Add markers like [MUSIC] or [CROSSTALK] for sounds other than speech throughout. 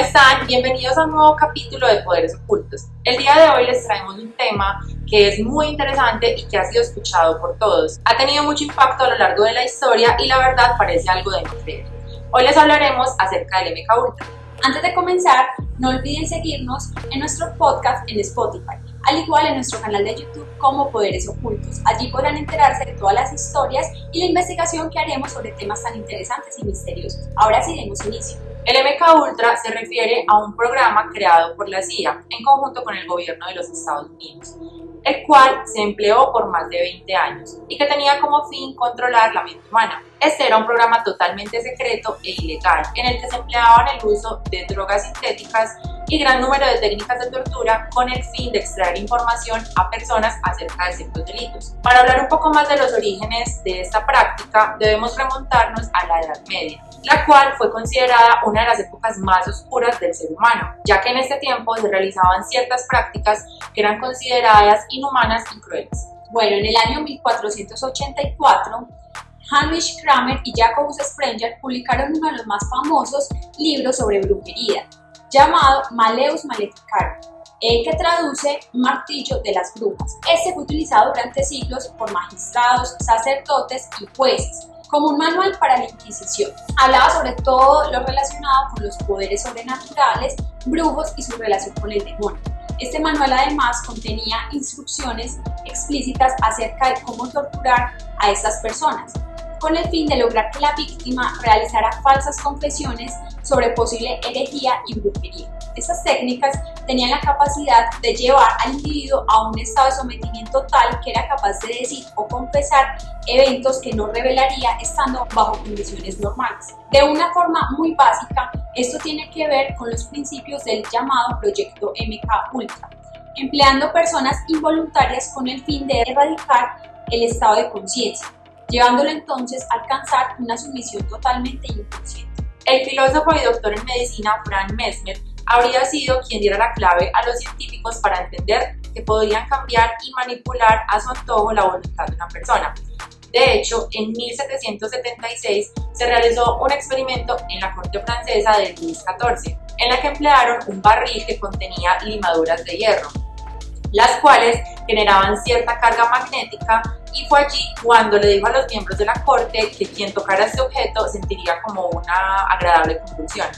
están? Bienvenidos a un nuevo capítulo de Poderes Ocultos. El día de hoy les traemos un tema que es muy interesante y que ha sido escuchado por todos. Ha tenido mucho impacto a lo largo de la historia y la verdad parece algo de no creer. Hoy les hablaremos acerca del MK Ultra. Antes de comenzar, no olviden seguirnos en nuestro podcast en Spotify, al igual en nuestro canal de YouTube como Poderes Ocultos. Allí podrán enterarse de todas las historias y la investigación que haremos sobre temas tan interesantes y misteriosos. Ahora sí demos inicio. El MK Ultra se refiere a un programa creado por la CIA en conjunto con el gobierno de los Estados Unidos, el cual se empleó por más de 20 años y que tenía como fin controlar la mente humana. Este era un programa totalmente secreto e ilegal en el que se empleaban el uso de drogas sintéticas y gran número de técnicas de tortura con el fin de extraer información a personas acerca de ciertos delitos. Para hablar un poco más de los orígenes de esta práctica, debemos remontarnos a la Edad Media, la cual fue considerada una de las épocas más oscuras del ser humano, ya que en este tiempo se realizaban ciertas prácticas que eran consideradas inhumanas y crueles. Bueno, en el año 1484, Heinrich Kramer y Jacobus Sprenger publicaron uno de los más famosos libros sobre brujería, llamado Maleus Maleficarum, que traduce martillo de las brujas. Este fue utilizado durante siglos por magistrados, sacerdotes y jueces como un manual para la Inquisición. Hablaba sobre todo lo relacionado con los poderes sobrenaturales, brujos y su relación con el demonio. Este manual además contenía instrucciones explícitas acerca de cómo torturar a estas personas, con el fin de lograr que la víctima realizara falsas confesiones sobre posible herejía y brujería. Estas técnicas tenían la capacidad de llevar al individuo a un estado de sometimiento tal que era capaz de decir o confesar eventos que no revelaría estando bajo condiciones normales. De una forma muy básica, esto tiene que ver con los principios del llamado proyecto MK Ultra, empleando personas involuntarias con el fin de erradicar el estado de conciencia llevándolo entonces a alcanzar una sumisión totalmente inconsciente. El filósofo y doctor en medicina Frank Mesmer habría sido quien diera la clave a los científicos para entender que podrían cambiar y manipular a su antojo la voluntad de una persona. De hecho, en 1776 se realizó un experimento en la corte francesa de Luis XIV, en la que emplearon un barril que contenía limaduras de hierro, las cuales generaban cierta carga magnética y fue allí cuando le dijo a los miembros de la corte que quien tocara este objeto sentiría como una agradable convulsión.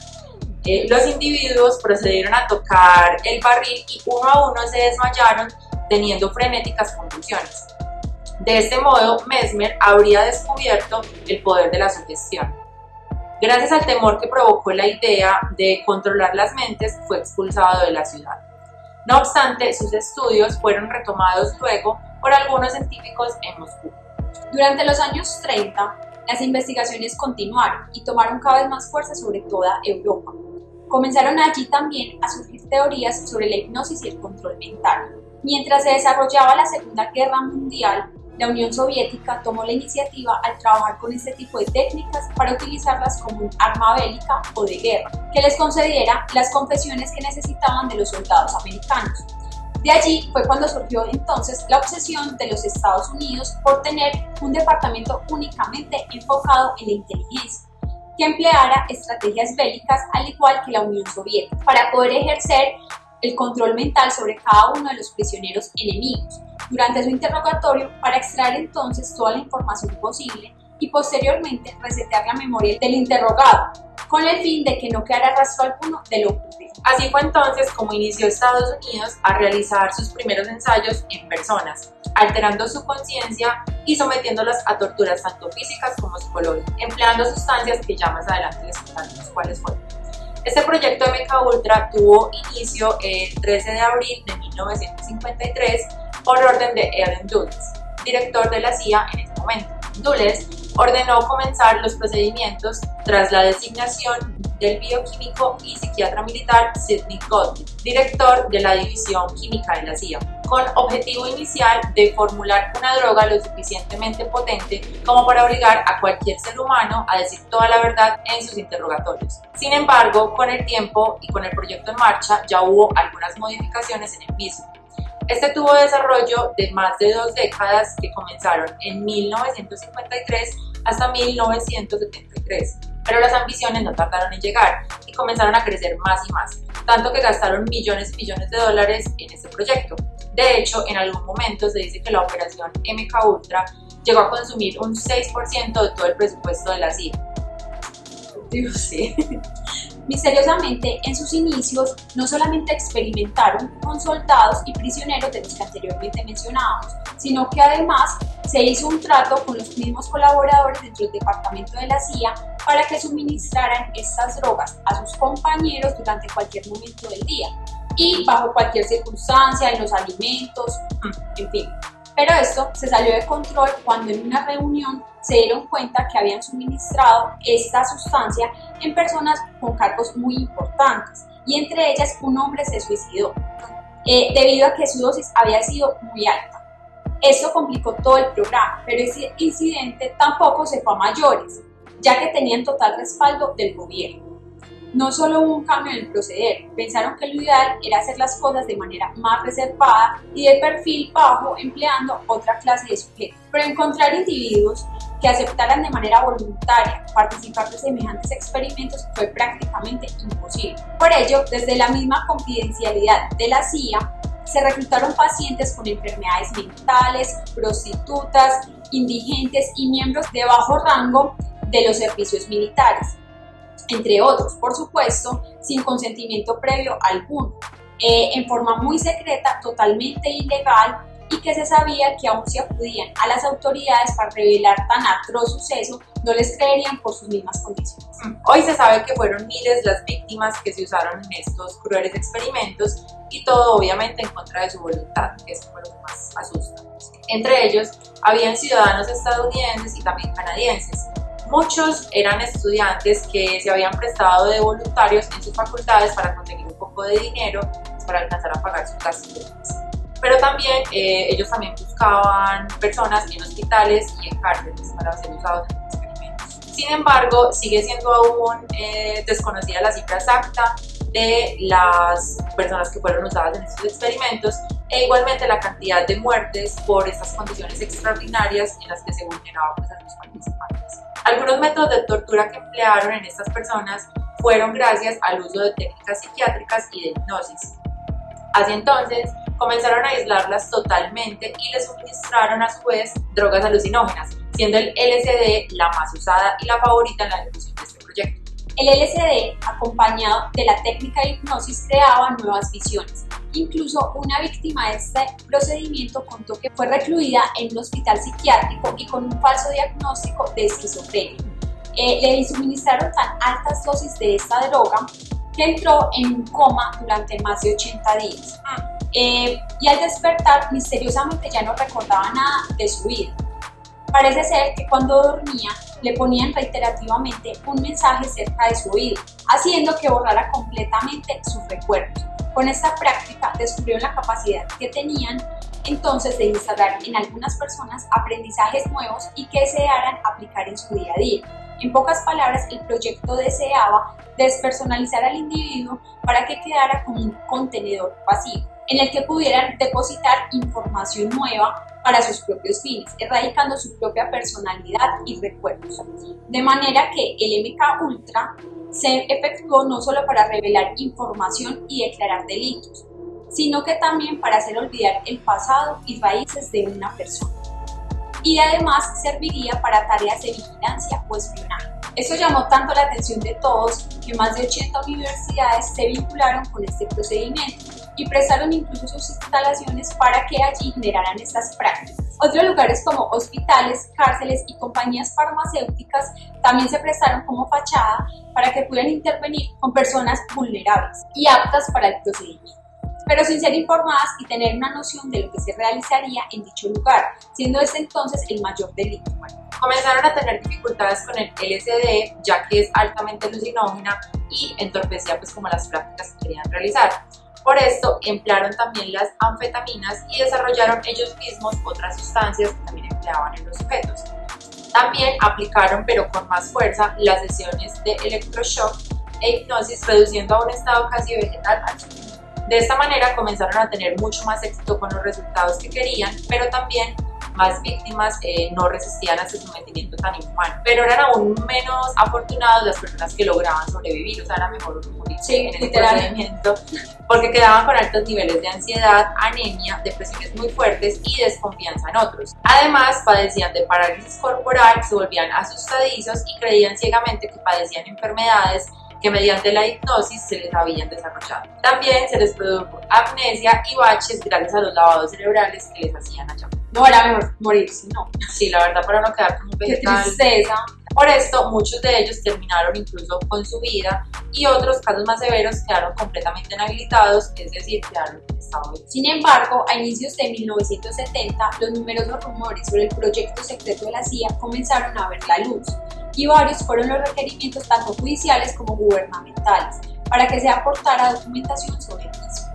Eh, los individuos procedieron a tocar el barril y uno a uno se desmayaron teniendo frenéticas convulsiones. De este modo, Mesmer habría descubierto el poder de la sugestión. Gracias al temor que provocó la idea de controlar las mentes, fue expulsado de la ciudad. No obstante, sus estudios fueron retomados luego por algunos científicos en Moscú. Durante los años 30, las investigaciones continuaron y tomaron cada vez más fuerza sobre toda Europa. Comenzaron allí también a surgir teorías sobre la hipnosis y el control mental. Mientras se desarrollaba la Segunda Guerra Mundial, la Unión Soviética tomó la iniciativa al trabajar con este tipo de técnicas para utilizarlas como un arma bélica o de guerra, que les concediera las confesiones que necesitaban de los soldados americanos. De allí fue cuando surgió entonces la obsesión de los Estados Unidos por tener un departamento únicamente enfocado en la inteligencia, que empleara estrategias bélicas al igual que la Unión Soviética, para poder ejercer el control mental sobre cada uno de los prisioneros enemigos. Durante su interrogatorio para extraer entonces toda la información posible y posteriormente resetear la memoria del interrogado, con el fin de que no quedara rastro alguno de lo ocurrido. Así fue entonces como inició Estados Unidos a realizar sus primeros ensayos en personas, alterando su conciencia y sometiéndolas a torturas tanto físicas como psicológicas, empleando sustancias que ya más adelante les contaremos cuáles fueron. Este proyecto de Meca Ultra tuvo inicio el 13 de abril de 1953 por orden de Ellen Dulles, director de la CIA en ese momento. Dulles ordenó comenzar los procedimientos tras la designación del bioquímico y psiquiatra militar Sidney Gottlieb, director de la División Química de la CIA, con objetivo inicial de formular una droga lo suficientemente potente como para obligar a cualquier ser humano a decir toda la verdad en sus interrogatorios. Sin embargo, con el tiempo y con el proyecto en marcha ya hubo algunas modificaciones en el mismo. Este tuvo desarrollo de más de dos décadas que comenzaron en 1953 hasta 1973 Pero las ambiciones no tardaron en llegar y comenzaron a crecer más y más, tanto que gastaron millones y millones de dólares en este proyecto. De hecho, en algún momento se dice que la operación MK Ultra llegó a consumir un 6% de todo el presupuesto de la CIA. Sí. Misteriosamente, en sus inicios, no solamente experimentaron con soldados y prisioneros de los que anteriormente mencionábamos, sino que además se hizo un trato con los mismos colaboradores dentro del departamento de la CIA para que suministraran estas drogas a sus compañeros durante cualquier momento del día y bajo cualquier circunstancia, en los alimentos, en fin. Pero esto se salió de control cuando en una reunión se dieron cuenta que habían suministrado esta sustancia en personas con cargos muy importantes y entre ellas un hombre se suicidó eh, debido a que su dosis había sido muy alta. Esto complicó todo el programa, pero ese incidente tampoco se fue a mayores, ya que tenían total respaldo del gobierno no solo hubo un cambio en el proceder, pensaron que lo ideal era hacer las cosas de manera más reservada y de perfil bajo empleando otra clase de sujetos. Pero encontrar individuos que aceptaran de manera voluntaria participar de semejantes experimentos fue prácticamente imposible. Por ello, desde la misma confidencialidad de la CIA, se reclutaron pacientes con enfermedades mentales, prostitutas, indigentes y miembros de bajo rango de los servicios militares entre otros, por supuesto, sin consentimiento previo alguno, eh, en forma muy secreta, totalmente ilegal y que se sabía que aún si acudían a las autoridades para revelar tan atroz suceso, no les creerían por sus mismas condiciones. Mm. Hoy se sabe que fueron miles las víctimas que se usaron en estos crueles experimentos y todo obviamente en contra de su voluntad, que es lo que más asusta. Entre ellos, habían ciudadanos estadounidenses y también canadienses, Muchos eran estudiantes que se habían prestado de voluntarios en sus facultades para conseguir un poco de dinero para alcanzar a pagar sus gastos. Pero también eh, ellos también buscaban personas en hospitales y en cárceles para ser usados en experimentos. Sin embargo, sigue siendo aún eh, desconocida la cifra exacta de las personas que fueron usadas en estos experimentos e igualmente la cantidad de muertes por estas condiciones extraordinarias en las que se vulneraban pues, a los participantes. Algunos métodos de tortura que emplearon en estas personas fueron gracias al uso de técnicas psiquiátricas y de hipnosis. Así entonces, comenzaron a aislarlas totalmente y les suministraron a su vez drogas alucinógenas, siendo el LSD la más usada y la favorita en la ejecución de este proyecto. El LSD, acompañado de la técnica de hipnosis, creaba nuevas visiones, Incluso una víctima de este procedimiento contó que fue recluida en un hospital psiquiátrico y con un falso diagnóstico de esquizofrenia. Eh, le suministraron tan altas dosis de esta droga que entró en un coma durante más de 80 días. Eh, y al despertar, misteriosamente ya no recordaba nada de su vida. Parece ser que cuando dormía le ponían reiterativamente un mensaje cerca de su oído, haciendo que borrara completamente sus recuerdos. Con esta práctica descubrieron la capacidad que tenían entonces de instalar en algunas personas aprendizajes nuevos y que desearan aplicar en su día a día. En pocas palabras, el proyecto deseaba despersonalizar al individuo para que quedara como un contenedor pasivo, en el que pudieran depositar información nueva para sus propios fines, erradicando su propia personalidad y recuerdos. De manera que el MK Ultra se efectuó no solo para revelar información y declarar delitos, sino que también para hacer olvidar el pasado y raíces de una persona. Y además serviría para tareas de vigilancia o espionaje. Eso llamó tanto la atención de todos que más de 80 universidades se vincularon con este procedimiento y prestaron incluso sus instalaciones para que allí generaran estas prácticas. Otros lugares como hospitales, cárceles y compañías farmacéuticas también se prestaron como fachada para que pudieran intervenir con personas vulnerables y aptas para el procedimiento pero sin ser informadas y tener una noción de lo que se realizaría en dicho lugar, siendo este entonces el mayor delito. Comenzaron a tener dificultades con el LSD, ya que es altamente alucinógena y entorpecía pues como las prácticas que querían realizar. Por esto emplearon también las anfetaminas y desarrollaron ellos mismos otras sustancias que también empleaban en los sujetos. También aplicaron, pero con más fuerza, las sesiones de electroshock e hipnosis, reduciendo a un estado casi vegetal al De esta manera comenzaron a tener mucho más éxito con los resultados que querían, pero también más víctimas eh, no resistían a ese sometimiento tan inhumano. Pero eran aún menos afortunados las personas que lograban sobrevivir, o sea, era mejor morirse en el procedimiento, porque quedaban con altos niveles de ansiedad, anemia, depresiones muy fuertes y desconfianza en otros. Además, padecían de parálisis corporal, se volvían asustadizos y creían ciegamente que padecían enfermedades que mediante la hipnosis se les habían desarrollado. También se les produjo amnesia y baches gracias a los lavados cerebrales que les hacían allá. No era mejor morirse, no. Sí, la verdad, para no quedar como un vegetal. Qué tristeza. Por esto, muchos de ellos terminaron incluso con su vida y otros casos más severos quedaron completamente inhabilitados, es decir, quedaron en estado de... Sin embargo, a inicios de 1970, los numerosos rumores sobre el proyecto secreto de la CIA comenzaron a ver la luz y varios fueron los requerimientos tanto judiciales como gubernamentales para que se aportara documentación sobre el mismo.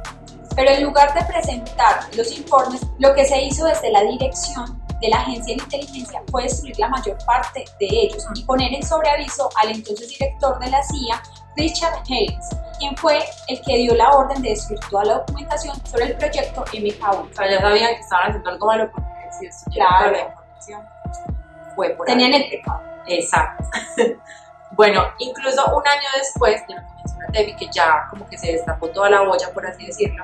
Pero en lugar de presentar los informes, lo que se hizo desde la dirección de la Agencia de Inteligencia fue destruir la mayor parte de ellos y poner en sobreaviso al entonces director de la CIA, Richard Haynes, quien fue el que dio la orden de destruir toda la documentación sobre el proyecto MK1. O sea, ya sabían que estaban haciendo algo malo porque si claro. la información fue por Tenían el pecado. Exacto. [LAUGHS] bueno, incluso un año después de lo que menciona Debbie, que ya como que se destapó toda la olla, por así decirlo,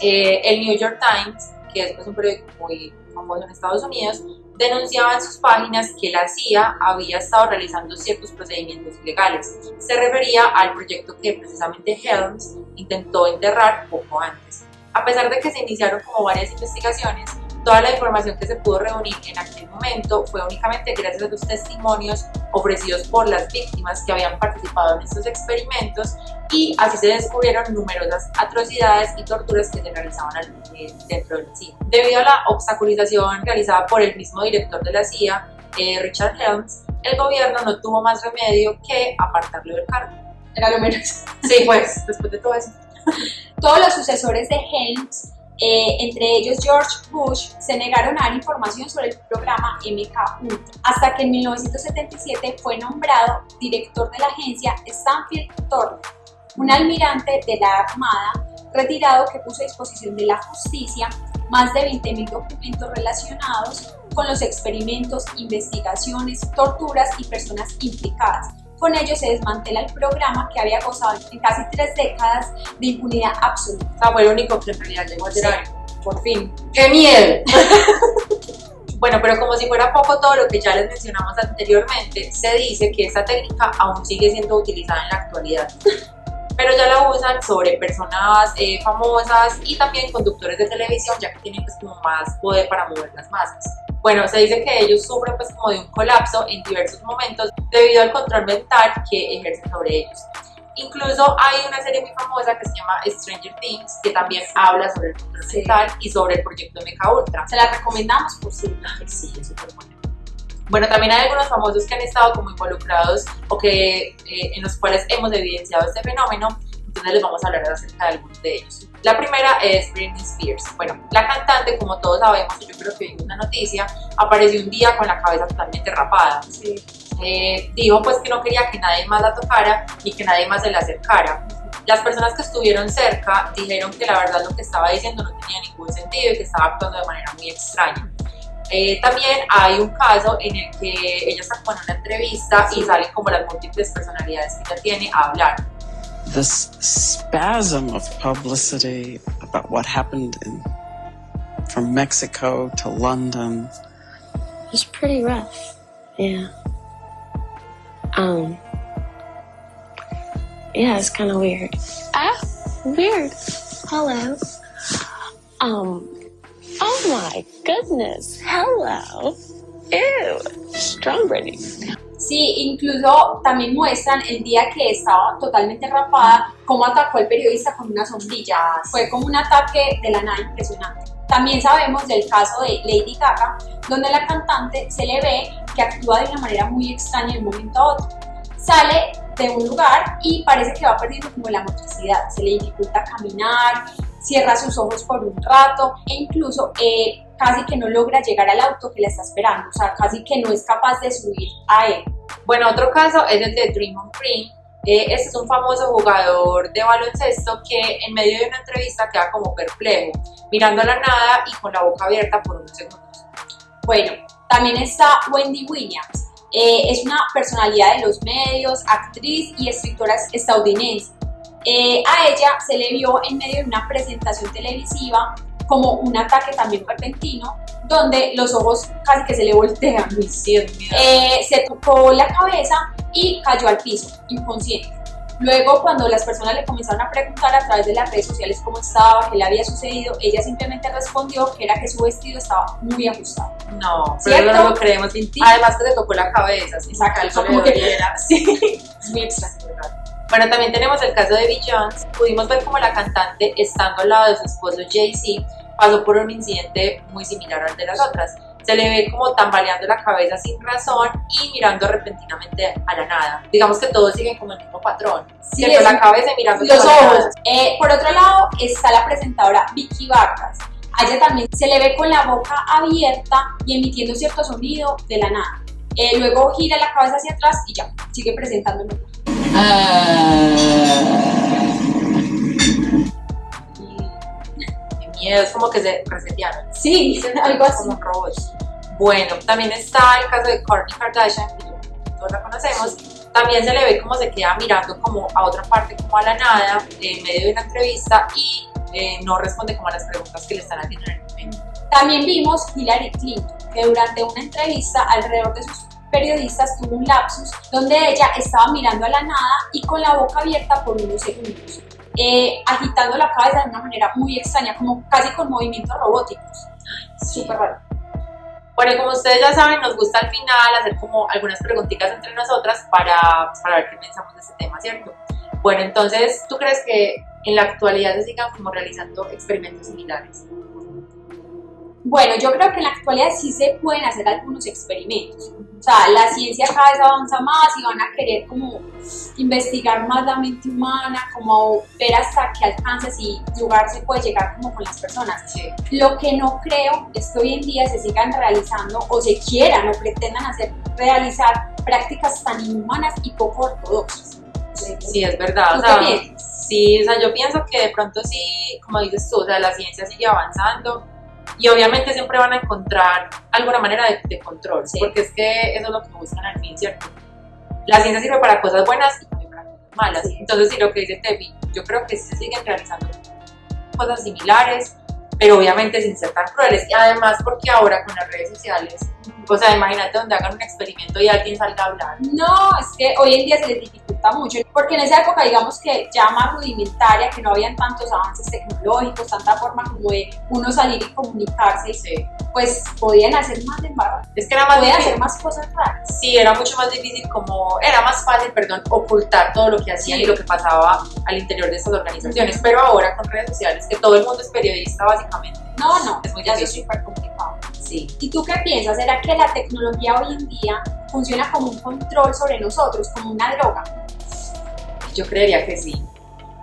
eh, el New York Times, que es pues, un periódico muy famoso en Estados Unidos, denunciaba en sus páginas que la CIA había estado realizando ciertos procedimientos ilegales. Se refería al proyecto que precisamente Helms intentó enterrar poco antes. A pesar de que se iniciaron como varias investigaciones, Toda la información que se pudo reunir en aquel momento fue únicamente gracias a los testimonios ofrecidos por las víctimas que habían participado en estos experimentos y así se descubrieron numerosas atrocidades y torturas que se realizaban eh, dentro de la CIA. Debido a la obstaculización realizada por el mismo director de la CIA, eh, Richard Helms, el gobierno no tuvo más remedio que apartarlo del cargo. Era lo menos. Sí, pues, [LAUGHS] después de todo eso. Todos los sucesores de Helms eh, entre ellos George Bush, se negaron a dar información sobre el programa MK Ultra, hasta que en 1977 fue nombrado director de la agencia Stanfield Turner, un almirante de la Armada retirado que puso a disposición de la justicia más de 20.000 documentos relacionados con los experimentos, investigaciones, torturas y personas implicadas, con ello se desmantela el programa que había gozado en casi tres décadas de impunidad absoluta. Sea, fue el único que en realidad llegó a ser por fin. ¡Qué miedo! [LAUGHS] bueno, pero como si fuera poco todo lo que ya les mencionamos anteriormente, se dice que esta técnica aún sigue siendo utilizada en la actualidad. [LAUGHS] Pero ya la usan sobre personas eh, famosas y también conductores de televisión, ya que tienen pues como más poder para mover las masas. Bueno, se dice que ellos sufren pues como de un colapso en diversos momentos debido al control mental que ejercen sobre ellos. Incluso hay una serie muy famosa que se llama Stranger Things, que también habla sobre el control mental y sobre el proyecto MK Ultra. Se la recomendamos por si sí, es súper bueno. Bueno, también hay algunos famosos que han estado como involucrados o que eh, en los cuales hemos evidenciado este fenómeno, entonces les vamos a hablar acerca de algunos de ellos. La primera es Britney Spears. Bueno, la cantante, como todos sabemos, y yo creo que vimos una noticia, apareció un día con la cabeza totalmente rapada. Eh, dijo pues que no quería que nadie más la tocara ni que nadie más se la acercara. Las personas que estuvieron cerca dijeron que la verdad lo que estaba diciendo no tenía ningún sentido y que estaba actuando de manera muy extraña. Eh, también hay un caso en el que ella sacó en una entrevista y salen como las múltiples personalidades que ella tiene a hablar. This spasm of publicity about what happened in, from Mexico to London. It was pretty rough. Yeah. Um. Yeah, it's kind of weird. Ah, weird. Hello. Um. Oh my goodness. Hello. Ew. Strawberry. Sí, incluso también muestran el día que estaba totalmente rapada, cómo atacó al periodista con una sombrilla. Fue como un ataque de la nada impresionante. También sabemos del caso de Lady Gaga, donde la cantante se le ve que actúa de una manera muy extraña de un momento a otro. Sale de un lugar y parece que va perdiendo como la motricidad, se le dificulta caminar, cierra sus ojos por un rato e incluso eh, casi que no logra llegar al auto que la está esperando, o sea, casi que no es capaz de subir a él. Bueno, otro caso es el de Draymond Green. Eh, este es un famoso jugador de baloncesto que en medio de una entrevista queda como perplejo, mirando a la nada y con la boca abierta por unos segundos. Bueno, también está Wendy Williams. Eh, es una personalidad de los medios, actriz y escritora estadounidense. Eh, a ella se le vio en medio de una presentación televisiva como un ataque también repentino, donde los ojos casi que se le voltean. Eh, se tocó la cabeza y cayó al piso, inconsciente. Luego, cuando las personas le comenzaron a preguntar a través de las redes sociales cómo estaba, qué le había sucedido, ella simplemente respondió que era que su vestido estaba muy ajustado. No, pero no lo creemos. Además que le tocó la cabeza, ¿sí? Exacto, como que, [LAUGHS] sí, es muy extraño. Bueno, también tenemos el caso de Jones. Pudimos ver cómo la cantante, estando al lado de su esposo Jay-Z, pasó por un incidente muy similar al de las otras se le ve como tambaleando la cabeza sin razón y mirando repentinamente a la nada. Digamos que todos siguen como el mismo patrón. Sí, la cabeza y mirando los ojos. Eh, por otro lado está la presentadora Vicky Vargas. A ella también se le ve con la boca abierta y emitiendo cierto sonido de la nada. Eh, luego gira la cabeza hacia atrás y ya, sigue presentándolo. miedo, es como que se resetearon. Sí, algo así. Como robots. Bueno, también está el caso de Kourtney Kardashian, que todos la conocemos. También se le ve como se queda mirando como a otra parte, como a la nada, en medio de una entrevista y eh, no responde como a las preguntas que le están haciendo en el momento. También vimos Hillary Clinton, que durante una entrevista alrededor de sus periodistas tuvo un lapsus donde ella estaba mirando a la nada y con la boca abierta por unos segundos, eh, agitando la cabeza de una manera muy extraña, como casi con movimientos robóticos. Súper raro. Bueno, como ustedes ya saben, nos gusta al final hacer como algunas preguntitas entre nosotras para, para ver qué pensamos de este tema, ¿cierto? Bueno, entonces, ¿tú crees que en la actualidad se sigan como realizando experimentos similares? Bueno, yo creo que en la actualidad sí se pueden hacer algunos experimentos. O sea, la ciencia cada vez avanza más y van a querer como investigar más la mente humana, como ver hasta qué alcances y lugar se puede llegar como con las personas. Lo que no creo es que hoy en día se sigan realizando o se quieran o pretendan hacer realizar prácticas tan inhumanas y poco ortodoxas. Sí, es verdad. O sea, sí, o sea, yo pienso que de pronto sí, como dices tú, o sea, la ciencia sigue avanzando y obviamente siempre van a encontrar alguna manera de, control, porque es que eso es lo que buscan al fin, ¿cierto? La ciencia sirve para cosas buenas y también para cosas malas. Entonces, sí, lo que dice Tefi, yo creo que sí se siguen realizando cosas similares, pero obviamente sin ser tan crueles. Y además porque ahora con las redes sociales, o sea, imagínate donde hagan un experimento y alguien salga a hablar. No, es que hoy en día se les dificulta mucho, porque en esa época digamos que ya más rudimentaria, que no habían tantos avances tecnológicos, tanta forma como de uno salir y comunicarse, sí. pues podían hacer más de Es que era más difícil. hacer más cosas raras. Sí, era mucho más difícil como, era más fácil, perdón, ocultar todo lo que hacían y lo que pasaba al interior de estas organizaciones, pero ahora con redes sociales, que todo el mundo es periodista básicamente. No, no, es muy ya es súper. Sí. ¿Y tú qué piensas? ¿Será que la tecnología hoy en día funciona como un control sobre nosotros, como una droga? Yo creería que sí.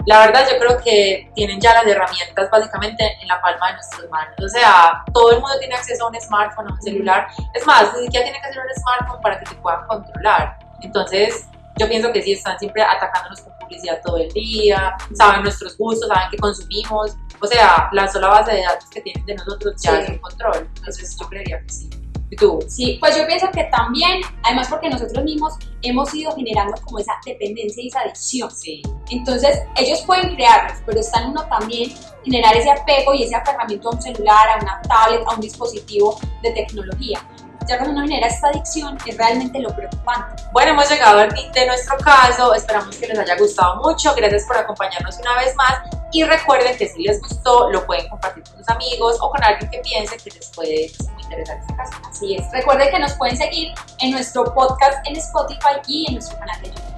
La verdad yo creo que tienen ya las herramientas básicamente en la palma de nuestras manos. O sea, todo el mundo tiene acceso a un smartphone, a un celular. Es más, ni siquiera tiene que ser un smartphone para que te puedan controlar. Entonces, yo pienso que sí, están siempre atacándonos con publicidad todo el día, saben nuestros gustos, saben qué consumimos. O sea, la sola base de datos que tienen de nosotros ya es un control. Entonces, yo creería que sí. ¿Y tú? Sí, pues yo pienso que también, además porque nosotros mismos hemos ido generando como esa dependencia y esa adicción. Sí. Entonces, ellos pueden crearlos, pero está en uno también generar ese apego y ese aferramiento a un celular, a una tablet, a un dispositivo de tecnología ya cuando uno genera esta adicción es realmente lo preocupante. Bueno, hemos llegado al fin de nuestro caso, esperamos que les haya gustado mucho, gracias por acompañarnos una vez más y recuerden que si les gustó lo pueden compartir con sus amigos o con alguien que piense que les puede interesar este caso. Así es, recuerden que nos pueden seguir en nuestro podcast en Spotify y en nuestro canal de YouTube.